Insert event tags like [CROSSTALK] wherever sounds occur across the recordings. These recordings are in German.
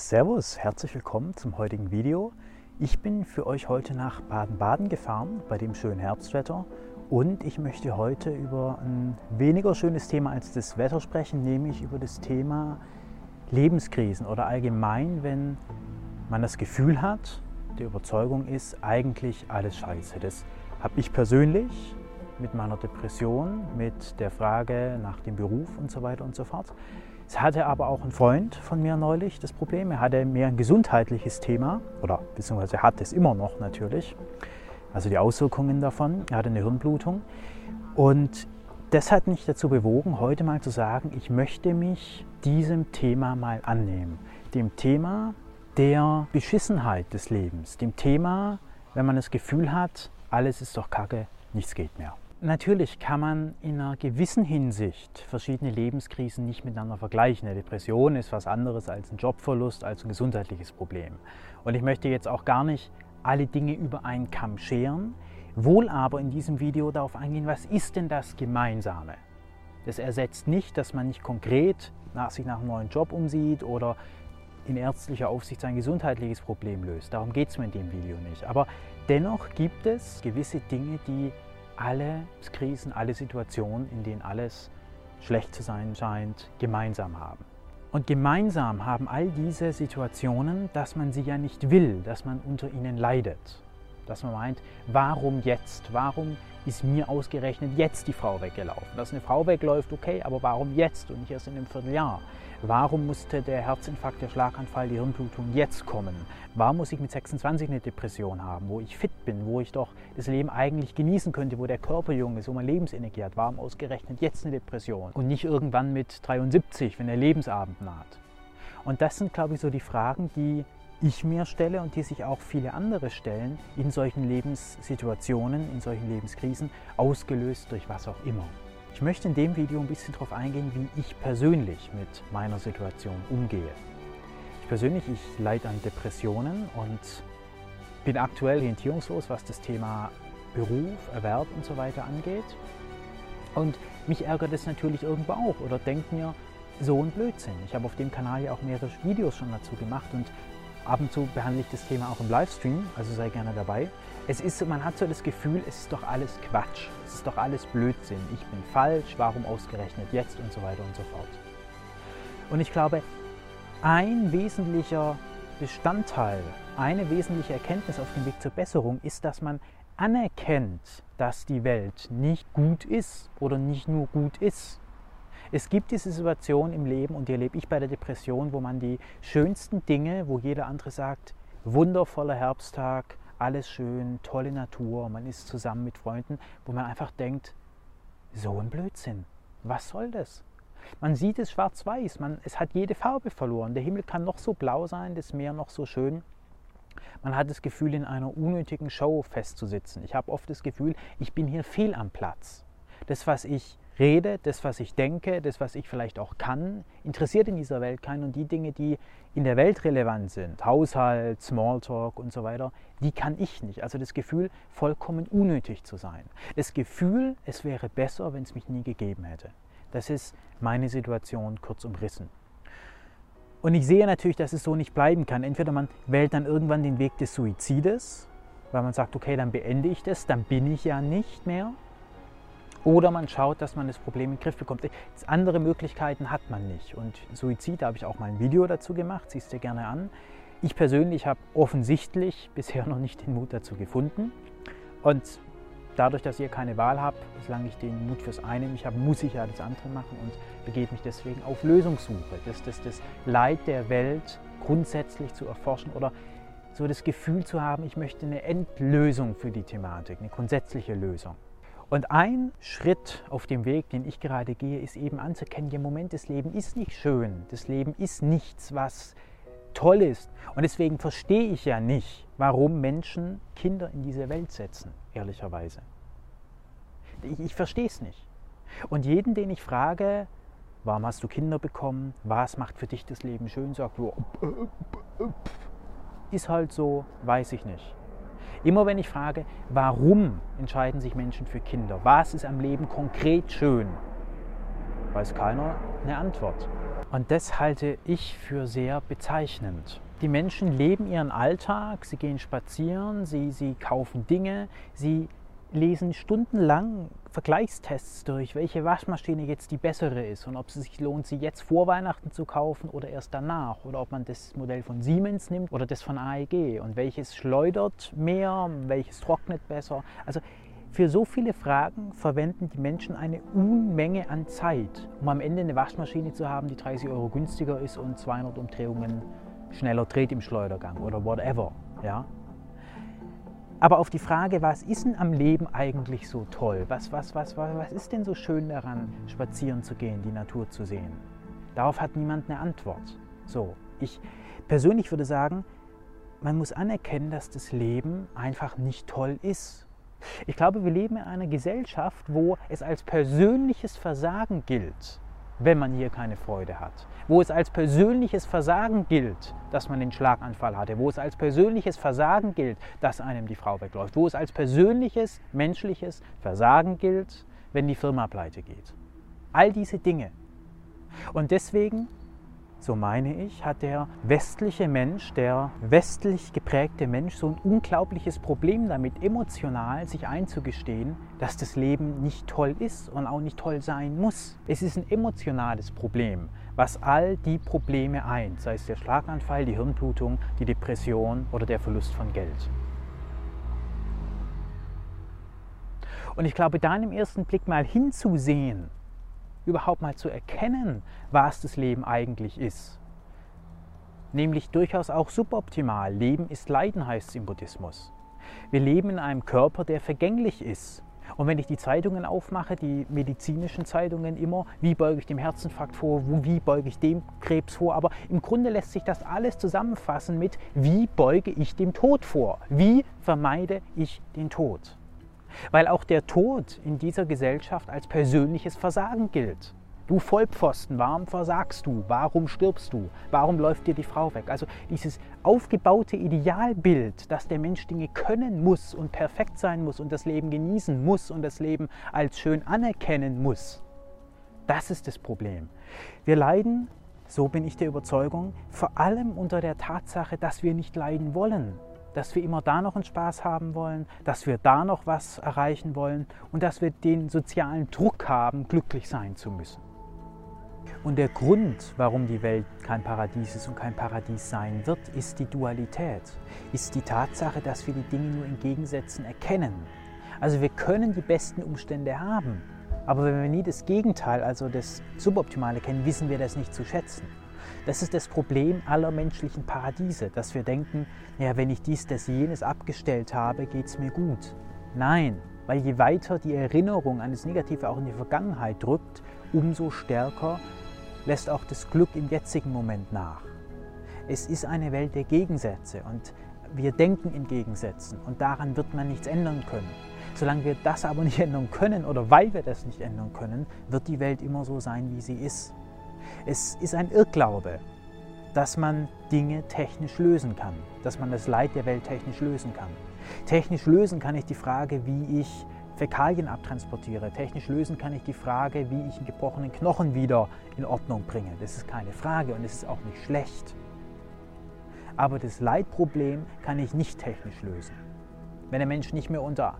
Servus, herzlich willkommen zum heutigen Video. Ich bin für euch heute nach Baden-Baden gefahren, bei dem schönen Herbstwetter. Und ich möchte heute über ein weniger schönes Thema als das Wetter sprechen, nämlich über das Thema Lebenskrisen oder allgemein, wenn man das Gefühl hat, die Überzeugung ist, eigentlich alles scheiße. Das habe ich persönlich mit meiner Depression, mit der Frage nach dem Beruf und so weiter und so fort. Es hatte aber auch ein Freund von mir neulich das Problem. Er hatte mehr ein gesundheitliches Thema oder beziehungsweise hat es immer noch natürlich. Also die Auswirkungen davon. Er hatte eine Hirnblutung. Und das hat mich dazu bewogen, heute mal zu sagen, ich möchte mich diesem Thema mal annehmen. Dem Thema der Beschissenheit des Lebens. Dem Thema, wenn man das Gefühl hat, alles ist doch Kacke, nichts geht mehr. Natürlich kann man in einer gewissen Hinsicht verschiedene Lebenskrisen nicht miteinander vergleichen. Eine Depression ist was anderes als ein Jobverlust, als ein gesundheitliches Problem. Und ich möchte jetzt auch gar nicht alle Dinge über einen Kamm scheren, wohl aber in diesem Video darauf eingehen, was ist denn das Gemeinsame? Das ersetzt nicht, dass man nicht konkret nach sich nach einem neuen Job umsieht oder in ärztlicher Aufsicht sein gesundheitliches Problem löst. Darum geht es mir in dem Video nicht. Aber dennoch gibt es gewisse Dinge, die alle Krisen, alle Situationen, in denen alles schlecht zu sein scheint, gemeinsam haben. Und gemeinsam haben all diese Situationen, dass man sie ja nicht will, dass man unter ihnen leidet. Dass man meint, warum jetzt? Warum ist mir ausgerechnet jetzt die Frau weggelaufen? Dass eine Frau wegläuft, okay, aber warum jetzt und nicht erst in einem Vierteljahr? Warum musste der Herzinfarkt, der Schlaganfall, die Hirnblutung jetzt kommen? Warum muss ich mit 26 eine Depression haben, wo ich fit bin, wo ich doch das Leben eigentlich genießen könnte, wo der Körper jung ist, wo man Lebensenergie hat? Warum ausgerechnet jetzt eine Depression und nicht irgendwann mit 73, wenn der Lebensabend naht? Und das sind, glaube ich, so die Fragen, die ich mir stelle und die sich auch viele andere stellen in solchen Lebenssituationen, in solchen Lebenskrisen, ausgelöst durch was auch immer. Ich möchte in dem Video ein bisschen darauf eingehen, wie ich persönlich mit meiner Situation umgehe. Ich persönlich, ich leide an Depressionen und bin aktuell orientierungslos, was das Thema Beruf, Erwerb und so weiter angeht. Und mich ärgert es natürlich irgendwo auch oder denkt mir, so ein Blödsinn. Ich habe auf dem Kanal ja auch mehrere Videos schon dazu gemacht und ab und zu behandle ich das Thema auch im Livestream, also sei gerne dabei. Es ist, man hat so das Gefühl, es ist doch alles Quatsch, es ist doch alles Blödsinn, ich bin falsch, warum ausgerechnet jetzt und so weiter und so fort. Und ich glaube, ein wesentlicher Bestandteil, eine wesentliche Erkenntnis auf dem Weg zur Besserung ist, dass man anerkennt, dass die Welt nicht gut ist oder nicht nur gut ist. Es gibt diese Situation im Leben und die erlebe ich bei der Depression, wo man die schönsten Dinge, wo jeder andere sagt, wundervoller Herbsttag, alles schön, tolle Natur, man ist zusammen mit Freunden, wo man einfach denkt, so ein Blödsinn, was soll das? Man sieht es schwarz-weiß, es hat jede Farbe verloren. Der Himmel kann noch so blau sein, das Meer noch so schön. Man hat das Gefühl, in einer unnötigen Show festzusitzen. Ich habe oft das Gefühl, ich bin hier fehl am Platz. Das, was ich rede, das, was ich denke, das, was ich vielleicht auch kann, interessiert in dieser Welt keinen. Und die Dinge, die in der Welt relevant sind, Haushalt, Smalltalk und so weiter, die kann ich nicht. Also das Gefühl, vollkommen unnötig zu sein. Das Gefühl, es wäre besser, wenn es mich nie gegeben hätte. Das ist meine Situation kurz umrissen. Und ich sehe natürlich, dass es so nicht bleiben kann. Entweder man wählt dann irgendwann den Weg des Suizides, weil man sagt, okay, dann beende ich das, dann bin ich ja nicht mehr. Oder man schaut, dass man das Problem in den Griff bekommt. Andere Möglichkeiten hat man nicht. Und Suizid, da habe ich auch mal ein Video dazu gemacht, siehst du dir gerne an. Ich persönlich habe offensichtlich bisher [LAUGHS] noch nicht den Mut dazu gefunden. Und dadurch, dass ihr keine Wahl habt, solange ich den Mut fürs eine nicht habe, muss ich ja das andere machen und begebe mich deswegen auf Lösungssuche. Das, das, das Leid der Welt grundsätzlich zu erforschen oder so das Gefühl zu haben, ich möchte eine Endlösung für die Thematik, eine grundsätzliche Lösung. Und ein Schritt auf dem Weg, den ich gerade gehe, ist eben anzuerkennen, im Moment, das Leben ist nicht schön. Das Leben ist nichts, was toll ist. Und deswegen verstehe ich ja nicht, warum Menschen Kinder in diese Welt setzen, ehrlicherweise. Ich, ich verstehe es nicht. Und jeden, den ich frage, warum hast du Kinder bekommen, was macht für dich das Leben schön, sagt, ist halt so, weiß ich nicht. Immer wenn ich frage, warum entscheiden sich Menschen für Kinder, was ist am Leben konkret schön, weiß keiner eine Antwort. Und das halte ich für sehr bezeichnend. Die Menschen leben ihren Alltag, sie gehen spazieren, sie, sie kaufen Dinge, sie lesen stundenlang Vergleichstests durch, welche Waschmaschine jetzt die bessere ist und ob es sich lohnt, sie jetzt vor Weihnachten zu kaufen oder erst danach oder ob man das Modell von Siemens nimmt oder das von AEG und welches schleudert mehr, welches trocknet besser. Also für so viele Fragen verwenden die Menschen eine Unmenge an Zeit, um am Ende eine Waschmaschine zu haben, die 30 Euro günstiger ist und 200 Umdrehungen schneller dreht im Schleudergang oder whatever. Ja? Aber auf die Frage, was ist denn am Leben eigentlich so toll? Was, was, was, was, was ist denn so schön daran, spazieren zu gehen, die Natur zu sehen? Darauf hat niemand eine Antwort. So, ich persönlich würde sagen, man muss anerkennen, dass das Leben einfach nicht toll ist. Ich glaube, wir leben in einer Gesellschaft, wo es als persönliches Versagen gilt, wenn man hier keine Freude hat. Wo es als persönliches Versagen gilt, dass man den Schlaganfall hatte. Wo es als persönliches Versagen gilt, dass einem die Frau wegläuft. Wo es als persönliches, menschliches Versagen gilt, wenn die Firma pleite geht. All diese Dinge. Und deswegen so meine ich, hat der westliche Mensch, der westlich geprägte Mensch so ein unglaubliches Problem damit, emotional sich einzugestehen, dass das Leben nicht toll ist und auch nicht toll sein muss. Es ist ein emotionales Problem, was all die Probleme eint, sei es der Schlaganfall, die Hirnblutung, die Depression oder der Verlust von Geld. Und ich glaube, da im ersten Blick mal hinzusehen, überhaupt mal zu erkennen, was das Leben eigentlich ist. Nämlich durchaus auch suboptimal. Leben ist Leiden, heißt es im Buddhismus. Wir leben in einem Körper, der vergänglich ist. Und wenn ich die Zeitungen aufmache, die medizinischen Zeitungen immer, wie beuge ich dem Herzinfarkt vor, wie beuge ich dem Krebs vor, aber im Grunde lässt sich das alles zusammenfassen mit, wie beuge ich dem Tod vor, wie vermeide ich den Tod. Weil auch der Tod in dieser Gesellschaft als persönliches Versagen gilt. Du Vollpfosten, warum versagst du? Warum stirbst du? Warum läuft dir die Frau weg? Also dieses aufgebaute Idealbild, dass der Mensch Dinge können muss und perfekt sein muss und das Leben genießen muss und das Leben als schön anerkennen muss, das ist das Problem. Wir leiden, so bin ich der Überzeugung, vor allem unter der Tatsache, dass wir nicht leiden wollen dass wir immer da noch einen Spaß haben wollen, dass wir da noch was erreichen wollen und dass wir den sozialen Druck haben, glücklich sein zu müssen. Und der Grund, warum die Welt kein Paradies ist und kein Paradies sein wird, ist die Dualität, ist die Tatsache, dass wir die Dinge nur in Gegensätzen erkennen. Also wir können die besten Umstände haben, aber wenn wir nie das Gegenteil, also das Suboptimale kennen, wissen wir das nicht zu schätzen. Das ist das Problem aller menschlichen Paradiese, dass wir denken, ja, wenn ich dies, das, jenes abgestellt habe, geht es mir gut. Nein, weil je weiter die Erinnerung an das Negative auch in die Vergangenheit drückt, umso stärker lässt auch das Glück im jetzigen Moment nach. Es ist eine Welt der Gegensätze und wir denken in Gegensätzen und daran wird man nichts ändern können. Solange wir das aber nicht ändern können oder weil wir das nicht ändern können, wird die Welt immer so sein, wie sie ist. Es ist ein Irrglaube, dass man Dinge technisch lösen kann, dass man das Leid der Welt technisch lösen kann. Technisch lösen kann ich die Frage, wie ich Fäkalien abtransportiere. Technisch lösen kann ich die Frage, wie ich einen gebrochenen Knochen wieder in Ordnung bringe. Das ist keine Frage und es ist auch nicht schlecht. Aber das Leitproblem kann ich nicht technisch lösen. Wenn der Mensch nicht mehr unter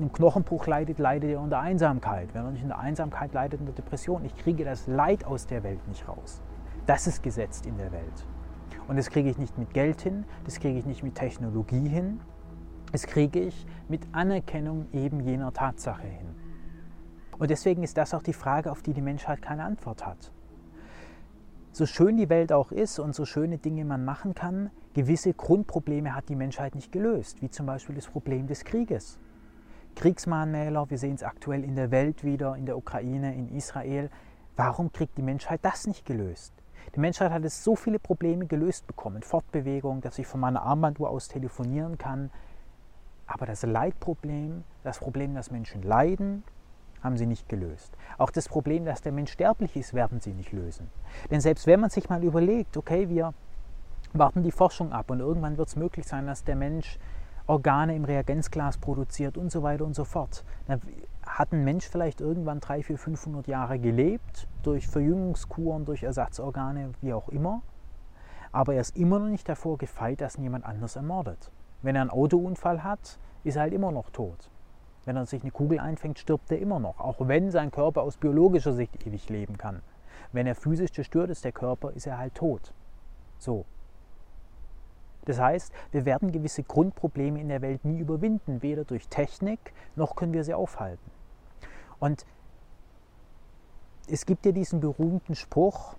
einem Knochenbruch leidet, leidet er unter Einsamkeit. Wenn er nicht unter Einsamkeit leidet, unter Depression. Ich kriege das Leid aus der Welt nicht raus. Das ist gesetzt in der Welt. Und das kriege ich nicht mit Geld hin, das kriege ich nicht mit Technologie hin, das kriege ich mit Anerkennung eben jener Tatsache hin. Und deswegen ist das auch die Frage, auf die die Menschheit keine Antwort hat. So schön die Welt auch ist und so schöne Dinge man machen kann, gewisse Grundprobleme hat die Menschheit nicht gelöst, wie zum Beispiel das Problem des Krieges. Kriegsmahnmäler, wir sehen es aktuell in der Welt wieder, in der Ukraine, in Israel. Warum kriegt die Menschheit das nicht gelöst? Die Menschheit hat es so viele Probleme gelöst bekommen. Fortbewegung, dass ich von meiner Armbanduhr aus telefonieren kann. Aber das Leitproblem, das Problem, dass Menschen leiden, haben sie nicht gelöst. Auch das Problem, dass der Mensch sterblich ist, werden sie nicht lösen. Denn selbst wenn man sich mal überlegt, okay, wir warten die Forschung ab und irgendwann wird es möglich sein, dass der Mensch Organe im Reagenzglas produziert und so weiter und so fort. Dann hat ein Mensch vielleicht irgendwann 300, 400, 500 Jahre gelebt, durch Verjüngungskuren, durch Ersatzorgane, wie auch immer. Aber er ist immer noch nicht davor gefeit, dass jemand anders ermordet. Wenn er einen Autounfall hat, ist er halt immer noch tot. Wenn er sich eine Kugel einfängt, stirbt er immer noch, auch wenn sein Körper aus biologischer Sicht ewig leben kann. Wenn er physisch zerstört ist, der Körper, ist er halt tot. So. Das heißt, wir werden gewisse Grundprobleme in der Welt nie überwinden, weder durch Technik noch können wir sie aufhalten. Und es gibt ja diesen berühmten Spruch,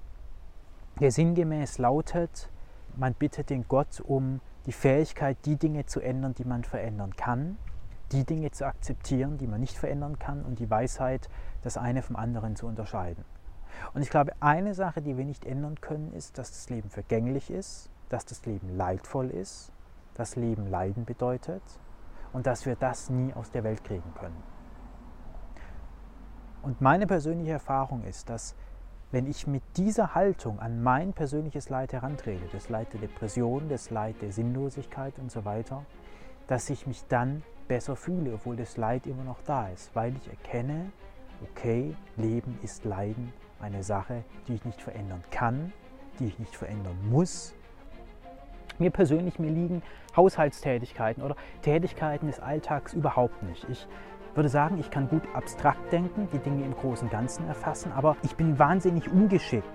der sinngemäß lautet, man bittet den Gott um die Fähigkeit, die Dinge zu ändern, die man verändern kann, die Dinge zu akzeptieren, die man nicht verändern kann und die Weisheit, das eine vom anderen zu unterscheiden. Und ich glaube, eine Sache, die wir nicht ändern können, ist, dass das Leben vergänglich ist, dass das Leben leidvoll ist, dass Leben Leiden bedeutet und dass wir das nie aus der Welt kriegen können. Und meine persönliche Erfahrung ist, dass wenn ich mit dieser Haltung an mein persönliches Leid herantrete, das Leid der Depression, das Leid der Sinnlosigkeit und so weiter, dass ich mich dann besser fühle, obwohl das Leid immer noch da ist, weil ich erkenne, okay, Leben ist Leiden, eine Sache, die ich nicht verändern kann, die ich nicht verändern muss. Mir persönlich, mir liegen Haushaltstätigkeiten oder Tätigkeiten des Alltags überhaupt nicht. Ich würde sagen, ich kann gut abstrakt denken, die Dinge im großen und Ganzen erfassen, aber ich bin wahnsinnig ungeschickt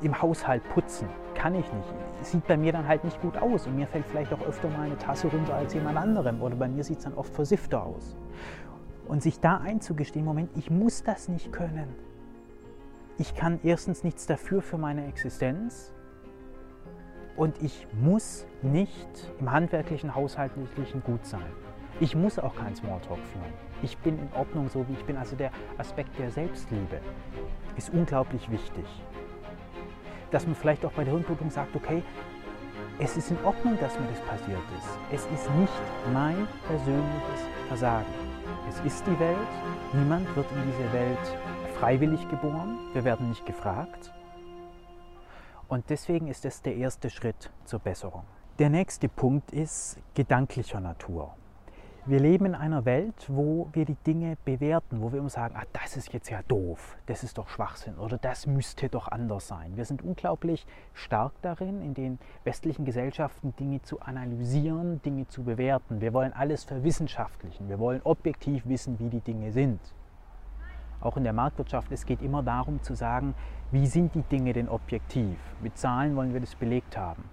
im Haushalt putzen. Kann ich nicht. Sieht bei mir dann halt nicht gut aus und mir fällt vielleicht auch öfter mal eine Tasse runter als jemand anderem oder bei mir sieht es dann oft versiffter aus. Und sich da einzugestehen, Moment, ich muss das nicht können. Ich kann erstens nichts dafür für meine Existenz und ich muss nicht im handwerklichen, haushaltlichen gut sein. Ich muss auch keinen Smalltalk führen. Ich bin in Ordnung, so wie ich bin. Also der Aspekt der Selbstliebe ist unglaublich wichtig. Dass man vielleicht auch bei der Hirnblutung sagt, okay, es ist in Ordnung, dass mir das passiert ist. Es ist nicht mein persönliches Versagen. Es ist die Welt. Niemand wird in diese Welt freiwillig geboren. Wir werden nicht gefragt. Und deswegen ist es der erste Schritt zur Besserung. Der nächste Punkt ist gedanklicher Natur. Wir leben in einer Welt, wo wir die Dinge bewerten, wo wir immer sagen, ach, das ist jetzt ja doof, das ist doch Schwachsinn oder das müsste doch anders sein. Wir sind unglaublich stark darin, in den westlichen Gesellschaften Dinge zu analysieren, Dinge zu bewerten. Wir wollen alles verwissenschaftlichen, wir wollen objektiv wissen, wie die Dinge sind. Auch in der Marktwirtschaft, es geht immer darum zu sagen, wie sind die Dinge denn objektiv? Mit Zahlen wollen wir das belegt haben.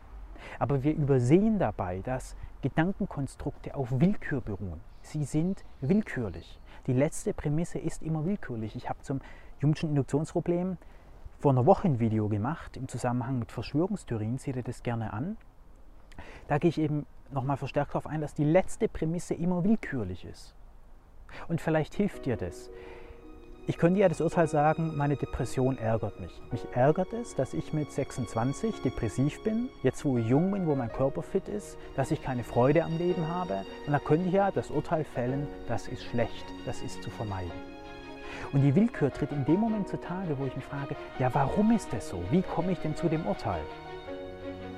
Aber wir übersehen dabei, dass Gedankenkonstrukte auf Willkür beruhen. Sie sind willkürlich. Die letzte Prämisse ist immer willkürlich. Ich habe zum Jungschen Induktionsproblem vor einer Woche ein Video gemacht im Zusammenhang mit Verschwörungstheorien. Seht ihr das gerne an? Da gehe ich eben nochmal verstärkt darauf ein, dass die letzte Prämisse immer willkürlich ist. Und vielleicht hilft dir das. Ich könnte ja das Urteil sagen, meine Depression ärgert mich. Mich ärgert es, dass ich mit 26 depressiv bin, jetzt wo ich jung bin, wo mein Körper fit ist, dass ich keine Freude am Leben habe. Und da könnte ich ja das Urteil fällen, das ist schlecht, das ist zu vermeiden. Und die Willkür tritt in dem Moment zutage, wo ich mich frage, ja, warum ist das so? Wie komme ich denn zu dem Urteil?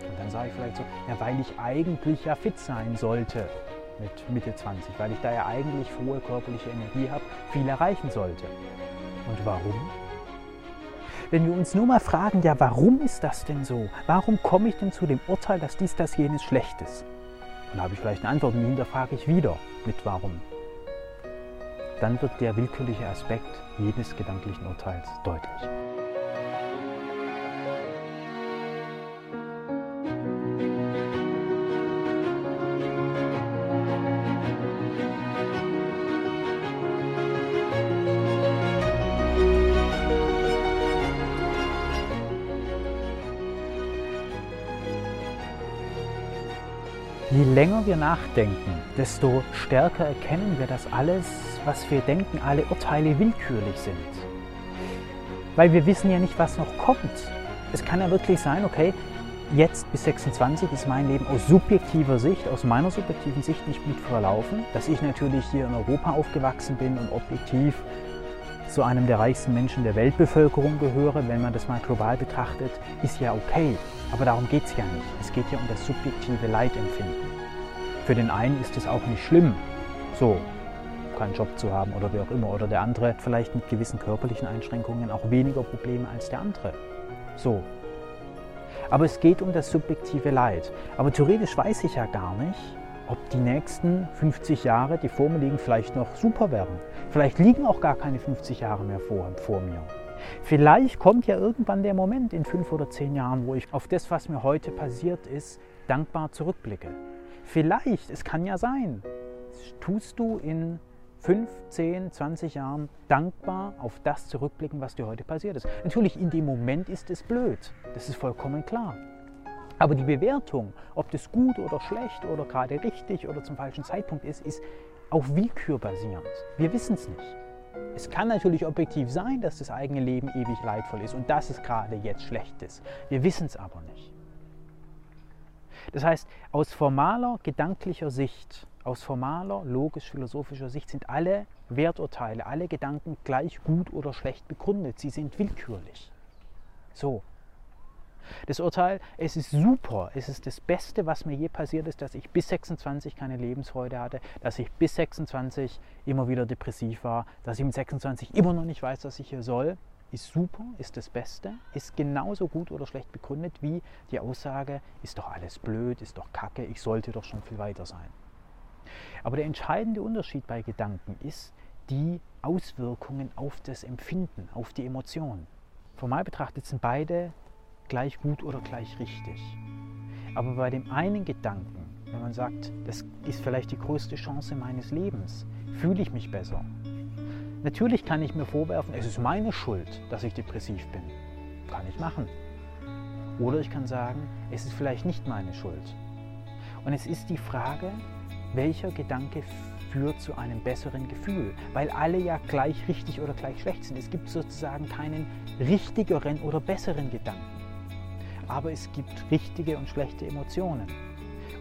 Und dann sage ich vielleicht so, ja, weil ich eigentlich ja fit sein sollte mit Mitte 20, weil ich da ja eigentlich hohe körperliche Energie habe, viel erreichen sollte. Und warum? Wenn wir uns nur mal fragen, ja, warum ist das denn so? Warum komme ich denn zu dem Urteil, dass dies, das, jenes schlecht ist? Dann habe ich vielleicht eine Antwort und hinterfrage ich wieder mit warum. Dann wird der willkürliche Aspekt jedes gedanklichen Urteils deutlich. Wir nachdenken, desto stärker erkennen wir, dass alles, was wir denken, alle Urteile willkürlich sind. Weil wir wissen ja nicht, was noch kommt. Es kann ja wirklich sein, okay, jetzt bis 26 ist mein Leben aus subjektiver Sicht, aus meiner subjektiven Sicht nicht gut verlaufen. Dass ich natürlich hier in Europa aufgewachsen bin und objektiv zu einem der reichsten Menschen der Weltbevölkerung gehöre, wenn man das mal global betrachtet, ist ja okay. Aber darum geht es ja nicht. Es geht ja um das subjektive Leidempfinden. Für den einen ist es auch nicht schlimm, so keinen Job zu haben oder wie auch immer. Oder der andere vielleicht mit gewissen körperlichen Einschränkungen auch weniger Probleme als der andere. So. Aber es geht um das subjektive Leid. Aber theoretisch weiß ich ja gar nicht, ob die nächsten 50 Jahre, die vor mir liegen, vielleicht noch super werden. Vielleicht liegen auch gar keine 50 Jahre mehr vor, vor mir. Vielleicht kommt ja irgendwann der Moment in fünf oder zehn Jahren, wo ich auf das, was mir heute passiert ist, dankbar zurückblicke. Vielleicht, es kann ja sein, tust du in 5, 10, 20 Jahren dankbar auf das zurückblicken, was dir heute passiert ist. Natürlich, in dem Moment ist es blöd, das ist vollkommen klar. Aber die Bewertung, ob das gut oder schlecht oder gerade richtig oder zum falschen Zeitpunkt ist, ist auf Willkür basierend. Wir wissen es nicht. Es kann natürlich objektiv sein, dass das eigene Leben ewig leidvoll ist und dass es gerade jetzt schlecht ist. Wir wissen es aber nicht. Das heißt, aus formaler gedanklicher Sicht, aus formaler logisch-philosophischer Sicht sind alle Werturteile, alle Gedanken gleich gut oder schlecht begründet. Sie sind willkürlich. So, das Urteil, es ist super, es ist das Beste, was mir je passiert ist, dass ich bis 26 keine Lebensfreude hatte, dass ich bis 26 immer wieder depressiv war, dass ich mit 26 immer noch nicht weiß, was ich hier soll, ist super, ist das Beste, ist genauso gut oder schlecht begründet wie die Aussage, ist doch alles blöd, ist doch kacke, ich sollte doch schon viel weiter sein. Aber der entscheidende Unterschied bei Gedanken ist die Auswirkungen auf das Empfinden, auf die Emotionen. Formal betrachtet sind beide gleich gut oder gleich richtig. Aber bei dem einen Gedanken, wenn man sagt, das ist vielleicht die größte Chance meines Lebens, fühle ich mich besser. Natürlich kann ich mir vorwerfen, es ist meine Schuld, dass ich depressiv bin. Kann ich machen. Oder ich kann sagen, es ist vielleicht nicht meine Schuld. Und es ist die Frage, welcher Gedanke führt zu einem besseren Gefühl, weil alle ja gleich richtig oder gleich schlecht sind. Es gibt sozusagen keinen richtigeren oder besseren Gedanken aber es gibt richtige und schlechte Emotionen.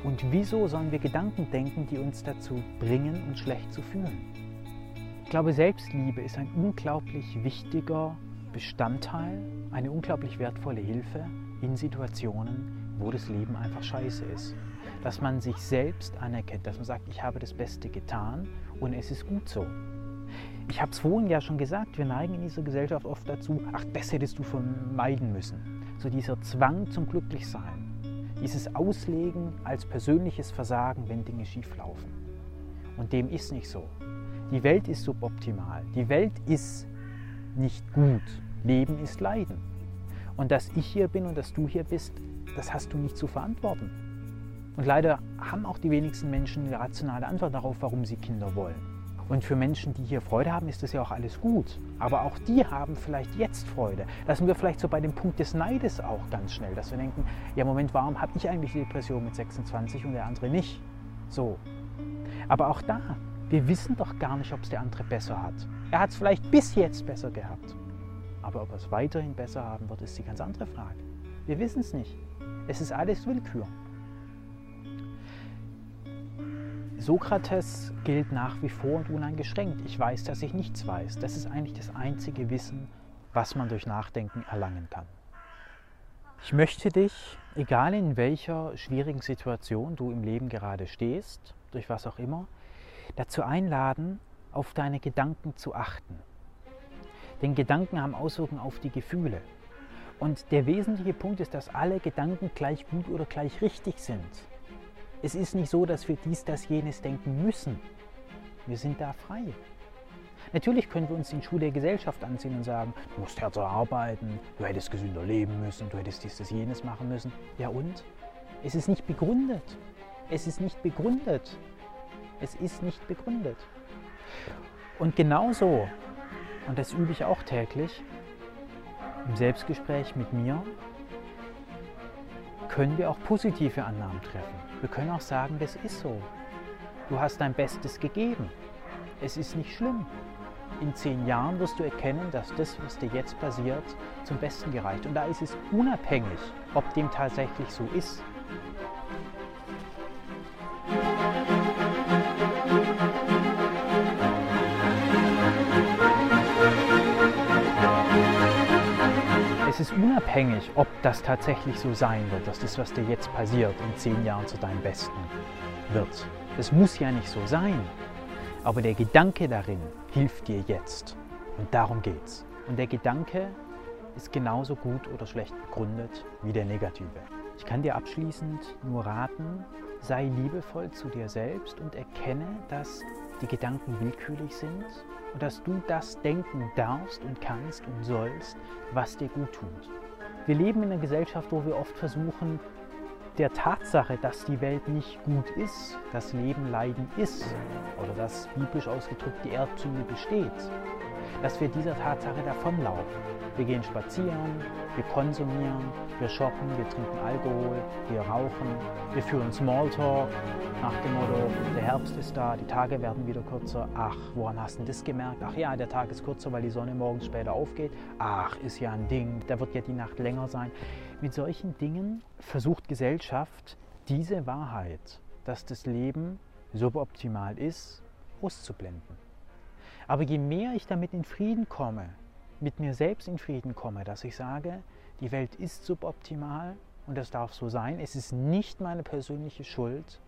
Und wieso sollen wir Gedanken denken, die uns dazu bringen, uns schlecht zu fühlen? Ich glaube, Selbstliebe ist ein unglaublich wichtiger Bestandteil, eine unglaublich wertvolle Hilfe in Situationen, wo das Leben einfach scheiße ist. Dass man sich selbst anerkennt, dass man sagt, ich habe das Beste getan und es ist gut so. Ich habe es vorhin ja schon gesagt, wir neigen in dieser Gesellschaft oft dazu, ach, das hättest du vermeiden müssen so dieser Zwang zum Glücklichsein, dieses Auslegen als persönliches Versagen, wenn Dinge schieflaufen. Und dem ist nicht so. Die Welt ist suboptimal. Die Welt ist nicht gut. Leben ist Leiden. Und dass ich hier bin und dass du hier bist, das hast du nicht zu verantworten. Und leider haben auch die wenigsten Menschen eine rationale Antwort darauf, warum sie Kinder wollen. Und für Menschen, die hier Freude haben, ist das ja auch alles gut. Aber auch die haben vielleicht jetzt Freude. Da sind wir vielleicht so bei dem Punkt des Neides auch ganz schnell, dass wir denken, ja Moment, warum habe ich eigentlich die Depression mit 26 und der andere nicht? So. Aber auch da, wir wissen doch gar nicht, ob es der andere besser hat. Er hat es vielleicht bis jetzt besser gehabt. Aber ob er es weiterhin besser haben wird, ist die ganz andere Frage. Wir wissen es nicht. Es ist alles Willkür. Sokrates gilt nach wie vor und uneingeschränkt. Ich weiß, dass ich nichts weiß. Das ist eigentlich das einzige Wissen, was man durch Nachdenken erlangen kann. Ich möchte dich, egal in welcher schwierigen Situation du im Leben gerade stehst, durch was auch immer, dazu einladen, auf deine Gedanken zu achten. Denn Gedanken haben Auswirkungen auf die Gefühle. Und der wesentliche Punkt ist, dass alle Gedanken gleich gut oder gleich richtig sind. Es ist nicht so, dass wir dies, das, jenes denken müssen. Wir sind da frei. Natürlich können wir uns den Schuh der Gesellschaft anziehen und sagen, du musst härter arbeiten, du hättest gesünder leben müssen, du hättest dies, das, jenes machen müssen. Ja und? Es ist nicht begründet. Es ist nicht begründet. Es ist nicht begründet. Und genauso, und das übe ich auch täglich, im Selbstgespräch mit mir, können wir auch positive Annahmen treffen. Wir können auch sagen, das ist so. Du hast dein Bestes gegeben. Es ist nicht schlimm. In zehn Jahren wirst du erkennen, dass das, was dir jetzt passiert, zum Besten gereicht. Und da ist es unabhängig, ob dem tatsächlich so ist. Unabhängig, ob das tatsächlich so sein wird, dass das, was dir jetzt passiert, in zehn Jahren zu deinem Besten wird. Das muss ja nicht so sein. Aber der Gedanke darin hilft dir jetzt. Und darum geht's. Und der Gedanke ist genauso gut oder schlecht begründet wie der negative. Ich kann dir abschließend nur raten, sei liebevoll zu dir selbst und erkenne, dass die Gedanken willkürlich sind und dass du das denken darfst und kannst und sollst, was dir gut tut. Wir leben in einer Gesellschaft, wo wir oft versuchen, der Tatsache, dass die Welt nicht gut ist, dass Leben Leiden ist oder dass biblisch ausgedrückt die Erdzünde besteht, dass wir dieser Tatsache davonlaufen. Wir gehen spazieren, wir konsumieren, wir shoppen, wir trinken Alkohol, wir rauchen, wir führen Smalltalk nach dem Motto, der Herbst ist da, die Tage werden wieder kürzer. Ach, woran hast du das gemerkt? Ach ja, der Tag ist kürzer, weil die Sonne morgens später aufgeht. Ach, ist ja ein Ding, da wird ja die Nacht länger sein. Mit solchen Dingen versucht Gesellschaft diese Wahrheit, dass das Leben suboptimal ist, auszublenden. Aber je mehr ich damit in Frieden komme, mit mir selbst in Frieden komme, dass ich sage, die Welt ist suboptimal und das darf so sein. Es ist nicht meine persönliche Schuld,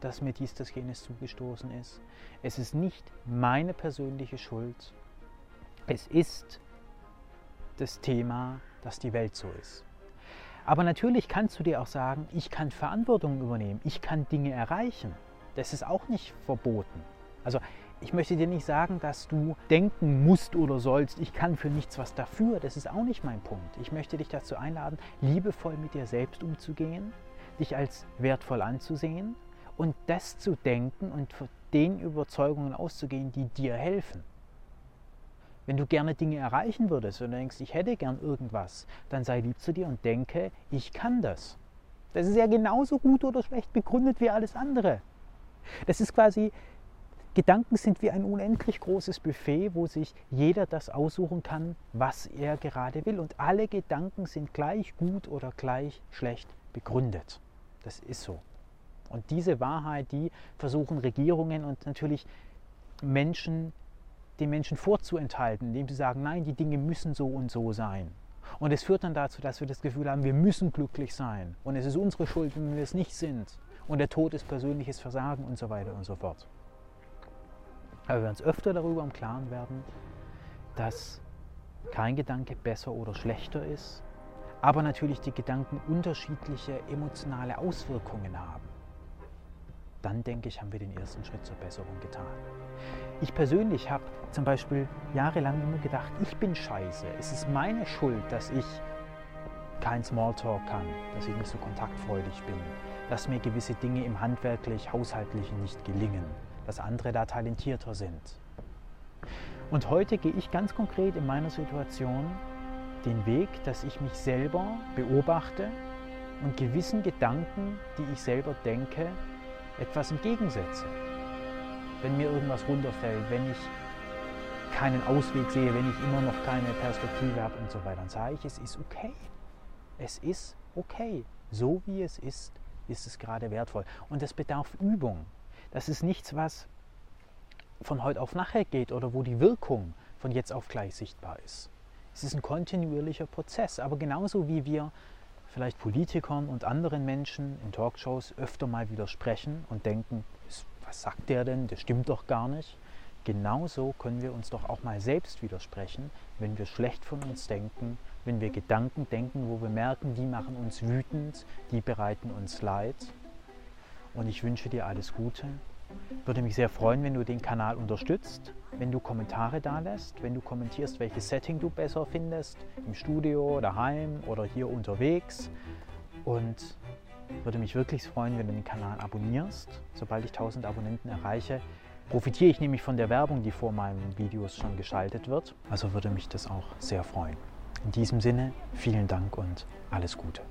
dass mir dies, das, jenes zugestoßen ist. Es ist nicht meine persönliche Schuld. Es ist das Thema, dass die Welt so ist. Aber natürlich kannst du dir auch sagen, ich kann Verantwortung übernehmen, ich kann Dinge erreichen. Das ist auch nicht verboten. Also ich möchte dir nicht sagen, dass du denken musst oder sollst, ich kann für nichts was dafür. Das ist auch nicht mein Punkt. Ich möchte dich dazu einladen, liebevoll mit dir selbst umzugehen, dich als wertvoll anzusehen und das zu denken und von den Überzeugungen auszugehen, die dir helfen. Wenn du gerne Dinge erreichen würdest und denkst, ich hätte gern irgendwas, dann sei lieb zu dir und denke, ich kann das. Das ist ja genauso gut oder schlecht begründet wie alles andere. Das ist quasi Gedanken sind wie ein unendlich großes Buffet, wo sich jeder das aussuchen kann, was er gerade will. Und alle Gedanken sind gleich gut oder gleich schlecht begründet. Das ist so. Und diese Wahrheit, die versuchen Regierungen und natürlich Menschen, den Menschen vorzuenthalten, indem sie sagen, nein, die Dinge müssen so und so sein. Und es führt dann dazu, dass wir das Gefühl haben, wir müssen glücklich sein. Und es ist unsere Schuld, wenn wir es nicht sind. Und der Tod ist persönliches Versagen und so weiter und so fort. Aber wir uns öfter darüber im Klaren werden, dass kein Gedanke besser oder schlechter ist, aber natürlich die Gedanken unterschiedliche emotionale Auswirkungen haben. Dann denke ich, haben wir den ersten Schritt zur Besserung getan. Ich persönlich habe zum Beispiel jahrelang immer gedacht, ich bin scheiße. Es ist meine Schuld, dass ich kein Smalltalk kann, dass ich nicht so kontaktfreudig bin, dass mir gewisse Dinge im handwerklich-haushaltlichen nicht gelingen dass andere da talentierter sind. Und heute gehe ich ganz konkret in meiner Situation den Weg, dass ich mich selber beobachte und gewissen Gedanken, die ich selber denke, etwas entgegensetze. Wenn mir irgendwas runterfällt, wenn ich keinen Ausweg sehe, wenn ich immer noch keine Perspektive habe und so weiter, dann sage ich, es ist okay. Es ist okay. So wie es ist, ist es gerade wertvoll. Und es bedarf Übung. Das ist nichts, was von heute auf nachher geht oder wo die Wirkung von jetzt auf gleich sichtbar ist. Es ist ein kontinuierlicher Prozess, aber genauso wie wir vielleicht Politikern und anderen Menschen in Talkshows öfter mal widersprechen und denken, was sagt der denn, das stimmt doch gar nicht. Genauso können wir uns doch auch mal selbst widersprechen, wenn wir schlecht von uns denken, wenn wir Gedanken denken, wo wir merken, die machen uns wütend, die bereiten uns Leid und ich wünsche dir alles Gute. Würde mich sehr freuen, wenn du den Kanal unterstützt, wenn du Kommentare da lässt, wenn du kommentierst, welches Setting du besser findest, im Studio, daheim oder hier unterwegs. Und würde mich wirklich freuen, wenn du den Kanal abonnierst. Sobald ich 1000 Abonnenten erreiche, profitiere ich nämlich von der Werbung, die vor meinen Videos schon geschaltet wird. Also würde mich das auch sehr freuen. In diesem Sinne, vielen Dank und alles Gute.